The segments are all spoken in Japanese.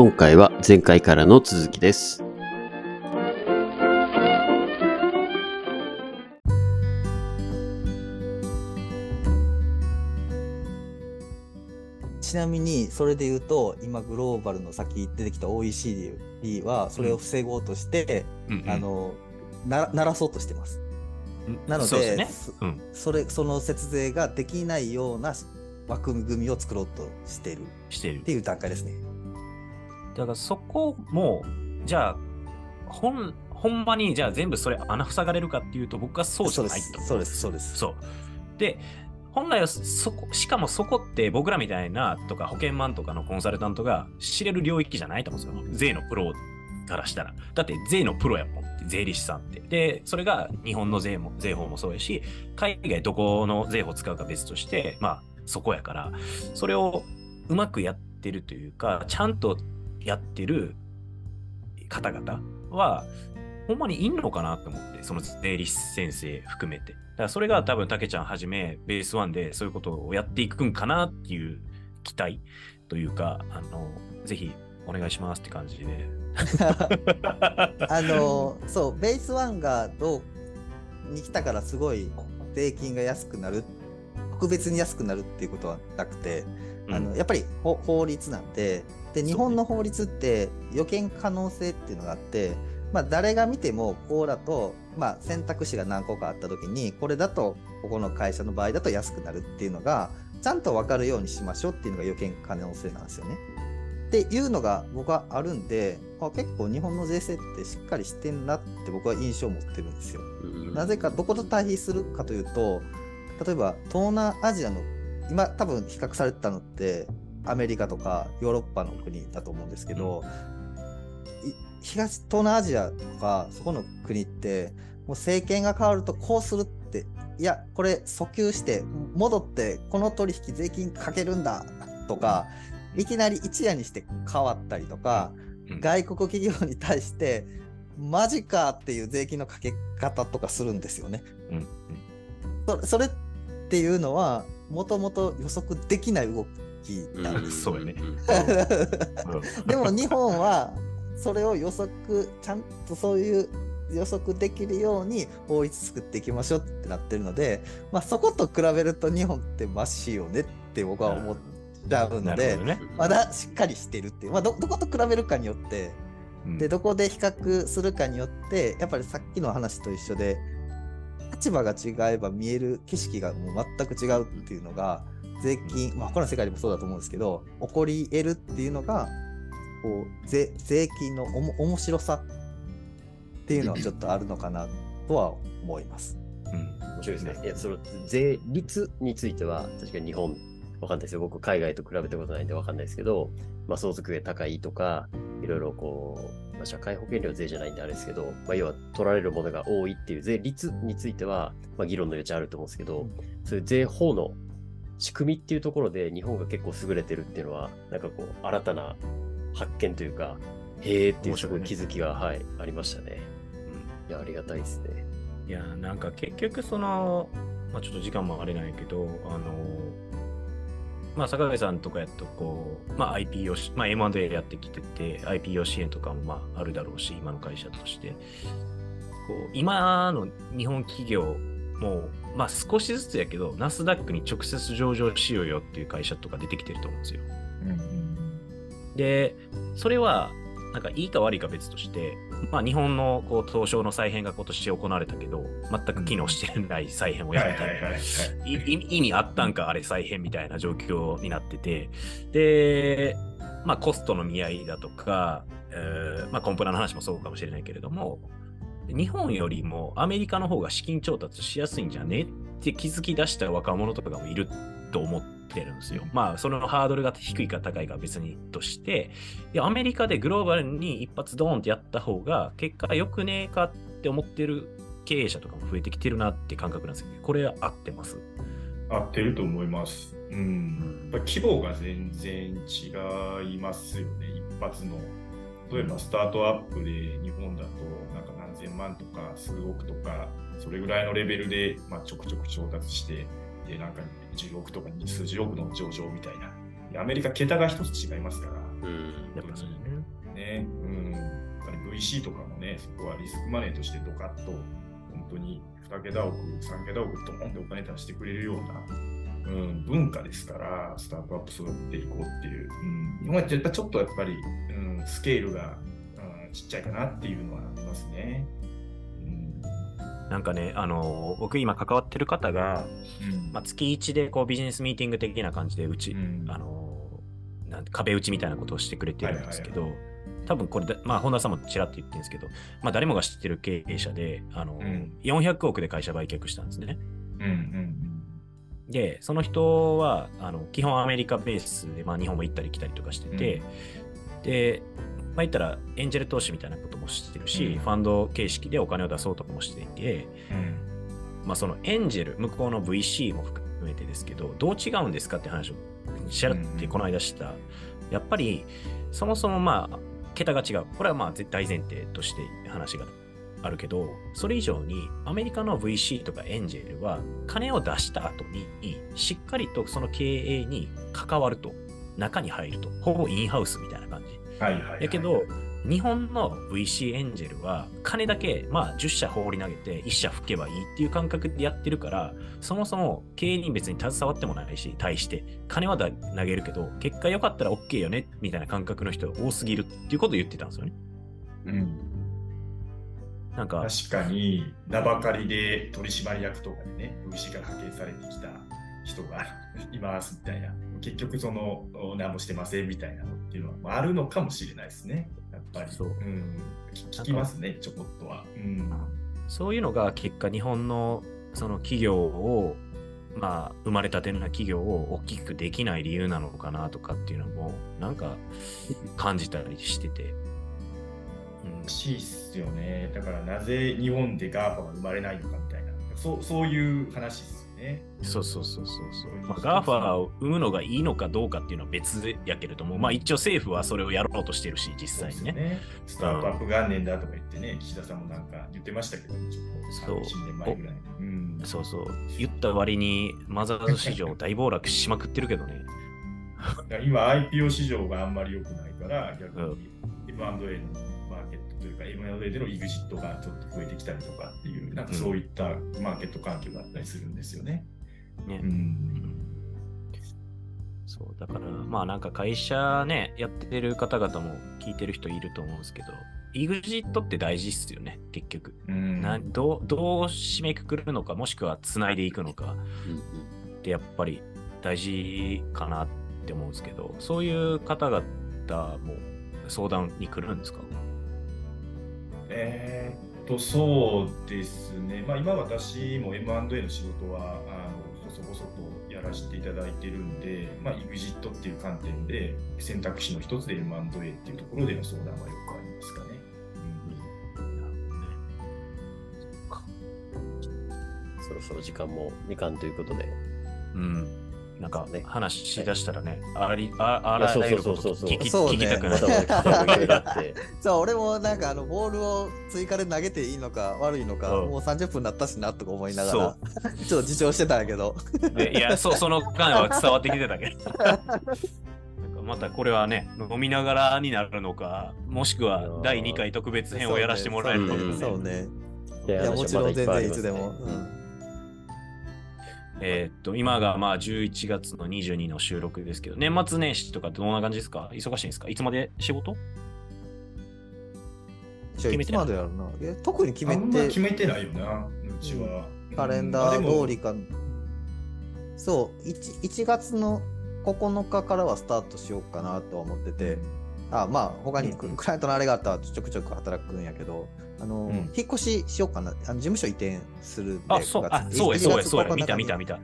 今回は前回からの続きです。ちなみにそれで言うと今グローバルの先出てきた OECD はそれを防ごうとして、うんうんあのな鳴らそうとしてます。なのでね。うん。そそれその節税ができないような枠組みを作ろうとしているしてるって。いう段階ですね。だからそこも、じゃあ、ほん、ほんまに、じゃあ全部それ穴塞がれるかっていうと、僕はそうじゃないと。そうですそうですそう。で、本来はそこ、しかもそこって僕らみたいなとか保険マンとかのコンサルタントが知れる領域じゃないと思うんですよ。税のプロからしたら。だって税のプロやもんって、税理士さんって。で、それが日本の税も、税法もそうやし、海外どこの税法を使うか別として、まあそこやから、それをうまくやってるというか、ちゃんとやってる方々は、ほんまにいんのかなと思って、その税理士先生含めて。だからそれが多分、たけちゃんはじめ、ベースワンでそういうことをやっていくんかなっていう期待というか、あの、ぜひお願いしますって感じで。あのそうベース1がどうに来たからすごい税金が安くなる特別に安くなるっていうことはなくて、あのやっぱり法法律なんでで日本の法律って予見可能性っていうのがあって、まあ、誰が見てもこうだと、まあ、選択肢が何個かあった時にこれだとここの会社の場合だと安くなるっていうのがちゃんと分かるようにしましょうっていうのが予見可能性なんですよね。っていうのが僕はあるんであ結構日本の税制ってしっかりしてんなって僕は印象を持ってるんですよ。なぜかどこと対比するかというと例えば東南アジアの今多分比較されてたのってアメリカとかヨーロッパの国だと思うんですけど、い東東南アジアとかそこの国ってもう政権が変わるとこうするっていやこれ訴求して戻ってこの取引税金かけるんだとかいきなり一夜にして変わったりとか、うん。外国企業に対してマジかっていう税金のかけ方とかするんですよね。うんそそれっていうのはもともと予測できない動きなん。です。ね。ん。うん。でも日本はそれを予測ちゃんとそういう予測できるように法律作っていきましょうってなってるので、まあ、そこと比べると日本ってマシよねって僕は思っちゃうのでね。まだしっかりしてるっていう、まあ、どどこと比べるかによってうん。でどこで比較するかによってやっぱりさっきの話と一緒で立場が違えば見える景色がもう全く違うっていうのが税金、まあ、他の世界でもそうだと思うんですけど起こり得るっていうのがこう税税金のおも面白さっていうのはちょっとあるのかなとは思います。うん面白いですね。いや、その税率については、確かに日本、わかんないですよ。僕、海外と比べたことないんでわかんないですけど、まあ、相続税高いとか、いろいろこう、まあ、社会保険料税じゃないんであれですけど、まあ、要は取られるものが多いっていう税率については、まあ、議論の余地あると思うんですけど、そういう税法の仕組みっていうところで日本が結構優れてるっていうのは、なんかこう、新たな発見というか、へーっていうすごい気づきが、はい、ありましたね。いや、ありがたいですね。いや、なんか結局その、まあちょっと時間もあれないけど、あの、まあ坂上さんとかやとこう、まあ IPO し、まあ M&A やってきてて、IPO 支援とかもまああるだろうし、今の会社として。こう、今の日本企業も、まあ少しずつやけど、ナスダックに直接上場しようよっていう会社とか出てきてると思うんですよ。で、それは、なんかいいか悪いか別として、まあ日本のこう東証の再編が今年行われたけど、全く機能してない再編をやめたいい意意味あったんかあれ再編みたいな状況になってて、で、まあコストの見合いだとか、えーまあコンプラの話もそうかもしれないけれども、日本よりもアメリカの方が資金調達しやすいんじゃね？って気づき出した若者とかもいると思ってるんですよ。まあそのハードルが低いか高いかは別にとして、いやアメリカでグローバルに一発ドーンってやった方が結果良くねえかって思ってる経営者とかも増えてきてるなって感覚なんですけど、これ合ってます？合ってると思います。うん。やっぱ規模が全然違いますよね、一発の。例えばスタートアップで日本だとなんか何千万とか数億とかそれぐらいのレベルで、まあ、ちょくちょく調達してでなんか10億とか数十億の上場みたいなでアメリカ桁が一つ違いますからうん。やっぱそうだね。ね。うん。やっぱり VC とかもね、そこはリスクマネーとしてドカッと、本当に2桁億、3桁億ドーンってお金出してくれるような、うん、文化ですから、スタートアップ育てていこうっていう。うん、日本はやっぱちょっとやっぱり、うん、スケールが、うん、ちっちゃいかなっていうのはありますね。うん。なんかね、あの僕今関わってる方が、うんまあ、月1でこうビジネスミーティング的な感じでうち、うんあのなんて壁打ちみたいなことをしてくれてるんですけど、多分これだ、まあ、本田さんもちらっと言ってるんですけど、まあ、誰もが知ってる経営者で、あのうん400億で会社売却したんですね。うんうんで、その人はあの基本アメリカベースで、まあ、日本も行ったり来たりとかしてて、で、まあ、言ったらエンジェル投資みたいなこともしてるし、うんファンド形式でお金を出そうとかもしていて、うんまあ、そのエンジェル、向こうの VC も含めてですけど、どう違うんですかって話をしゃらってこの間した。やっぱり、そもそもまあ、桁が違う。これはまあ大前提として話があるけど、それ以上にアメリカの VC とかエンジェルは金を出した後にしっかりとその経営に関わると、中に入ると、ほぼインハウスみたいな感じ。はいはいはい。やけど、日本の VC エンジェルは金だけ、まあ、10社放り投げて1社吹けばいいっていう感覚でやってるから、そもそも経営に別に携わってもないし、対して、金はだ投げるけど、結果良かったら OK よねみたいな感覚の人が多すぎるっていうことを言ってたんですよね。うんなんか、確かに名ばかりで取締役とかでね VC から派遣されてきた人がいますみたいな結局そのお何もしてませんみたいなのっていうのはまああるのかもしれないですね。やっぱり、そう。ん。聞聞きますねちょこっとは、うん。そういうのが結果日本のその企業を、まあ、生まれたての企業を大きくできない理由なのかなとかっていうのも、なんか感じたりしてて。うん。らしいっすよね。だからなぜ日本で GAFA が生まれないのかみたいな。そうそういう話ですよねそうそうそうそうそう。うんまあ、 GAFA を生むのがいいのかどうかっていうのは別やけれども、まあ一応政府はそれをやろうとしてるし、実際にね。ねスタートアップ元年だとか言ってね、岸田さんもなんか言ってましたけど、ちょっとそう3年前ぐらい。うんそうそう。言った割にマザーズ市場大暴落しまくってるけどね。今 IPO 市場があんまり良くないから、逆に M&A のというか、M&A での EXIT がちょっと増えてきたりとかっていう、なんかそういったマーケット環境があったりするんですよね。ね。うん。そう、だから、まあなんか会社ね、やってる方々も聞いてる人いると思うんですけど、EXIT って大事っすよね、結局。うん。などうどう締めくくるのか、もしくは繋いでいくのかうんってやっぱり大事かなって思うんですけど、そういう方々も相談に来るんですか？えーっと、そうですね。まあ今私も M&A の仕事は、あの、細々とやらせていただいてるんで、まあ EXIT っていう観点で選択肢の一つで M&A っていうところでの相談はよくありますかね。そろそろ時間もみかんということで。うん。なんか話しだしたらね、ありああらゆるそうそうそうこと聞きそうね聞きたくなるまだ。まだ聞きたいこといろいろあって。そう、俺もなんかあのボールを追加で投げていいのか悪いのか、うんもう30分になったしなとか思いながら、ちょっと自重してたんやけど。でいや、そう、その感は伝わってきてたけど。なんかまたこれはね、飲みながらになるのか、もしくは第2回特別編をやらせてもらえるのかね、そうねそうね。いやいや、もちろん全然いつでも。うんえーっと、今がまあ11月の22の収録ですけど、年末年始とかってどんな感じですか？忙しいんですか？いつまで仕事？じゃあい。つまでやるな？いや特に決めあんまて、決めてないよな、うちは。カレンダうんー通りか。そう1、1月の9日からはスタートしようかなとは思ってて、あまあ、他にクライアントのあれがあったらちょくちょく働くんやけど、あの、うん。引っ越ししようかな。あの事務所移転するんで、あ、そう、9あ、月。そうや、1そうや、月そうや、9見た、に見た、見た。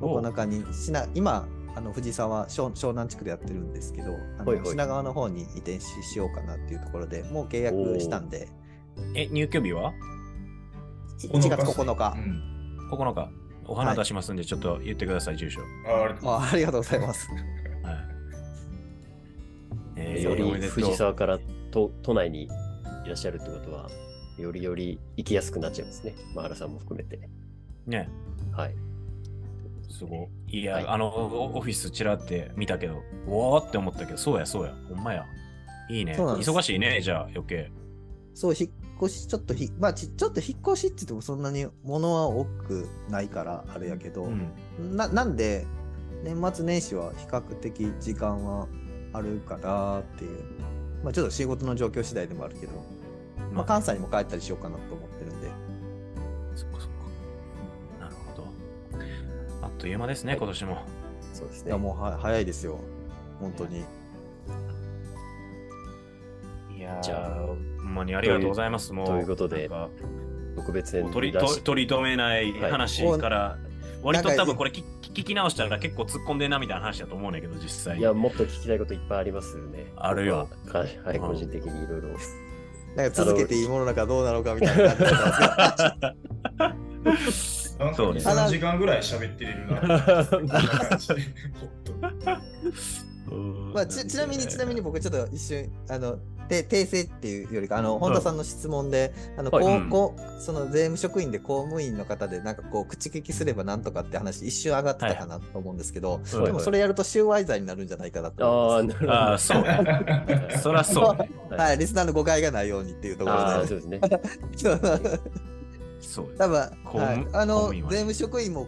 お9日にしな今あの藤沢湘湘南地区でやってるんですけどあの品川の方に移転ししようかなっていうところでもう契約したんで。え、入居日は？1月9日、うん、?9 日。お花出しますんで、ちょっと言ってください、住所。あありがとうございます。あありがとうございます。はい。えーより藤沢から都都内にいらっしゃるってことは、よりより行きやすくなっちゃいますね。マハラさんも含めて。ね、はい。すごい。いや、はいあの、オオフィスちらって見たけど、うわーって思ったけど、そうや、そうや、ほんまや。いいね。忙しいね、じゃあ余計。そう、引っ越し、ちょっとひ、まあち、ちょっと引っ越しって言ってもそんなに物は多くないから、あれやけど、うん。ななんで、年末年始は比較的時間はあるかなっていう。まあちょっと仕事の状況次第でもあるけど、まあ関西にも帰ったりしようかなと思ってるんで。そっかそっか。なるほど。あっという間ですね、今年も。そうですね。いや、もうは早いですよ。本当に。いやーじゃあほんまにありがとうございます。もう。ということで特別編取り取り留めないはい話から、割となんか多分これ聞聞き直したら結構突っ込んでんなみたいな話だと思うんだけど、実際。いや、もっと聞きたいこといっぱいありますよね。あるよ僕は。い、うん個人的にいろいろ。なんか続けていいものなのかどうなのかみたいな感じだったんですけど。なんかそうね。3時間ぐらい喋ってれるな。まあ、ちちなみに、ちなみに僕ちょっと一瞬、あの、で訂正っていうよりか、あの、本田さんの質問で、あの、はいこううんこうその税務職員で公務員の方で、なんかこう、口利きすればなんとかって話、一瞬上がってたかなと思うんですけど、はいでもそれやると収賄罪になるんじゃないかなとああ、思いなるほど。ああ、そうね。そりゃそう。はい、リスナーの誤解がないようにっていうところで。そうですね。そうよ多分、公はい務、あの、税務職員も、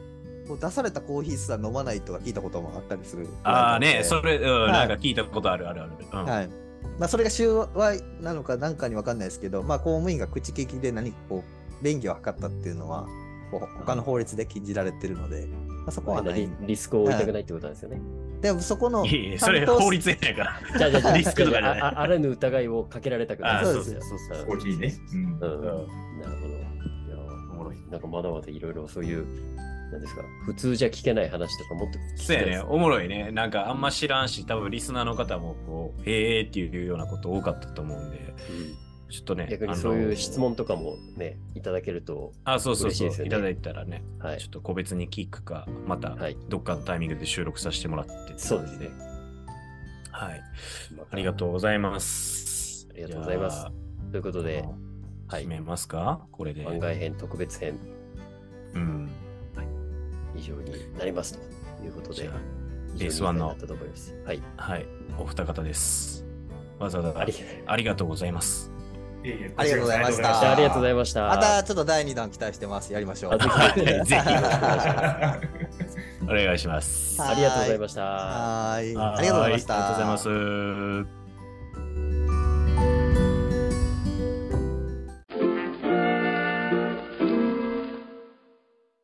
出されたコーヒーすら飲まないとか聞いたこともあったりする。ああね、それ、うん、はいなんか聞いたことあるあるある。うんはい。まあ、それが収賄なのかなんかにわかんないですけど、まあ、公務員が口利きで何かこう、便宜を図ったっていうのは、こう他の法律で禁じられてるので、まあ、そこはないリ。リスクを負いたくないってことなんですよね。でも、そこの、いやいやそれ法律やないから。じゃあじゃリスクとかじゃないあらぬ疑いをかけられたくない。あそうそうそうそうそうコーヒーね。うんうん。なるほど。なんかまだまだいろいろそういう、なんですか、普通じゃ聞けない話とかもっと聞きそうやね、おもろいね。なんかあんま知らんし、多分リスナーの方もこう、へえっていうようなこと多かったと思うんで、うんちょっとね、逆にそういう質問とかもね、いただけると、あ、そうそうそう、いただいたらね、はいちょ。っと個別に聞くか、またはいどっかのタイミングで収録させてもらってそうですね。はい。ありがとうございます。ありがとうございますということで、はい締めますか？これで。番外編特別編うん。以上になりますということでベースワンのいい回だったと思います。はい。はい。お二方です。わざわざありありがとうございます。ありがとうございましたあありがとうございました。またちょっと第2弾期待してます。やりましょう。あぜひお願いしますありがとうございました。はーい。はありがとうございました。ありがとうございます。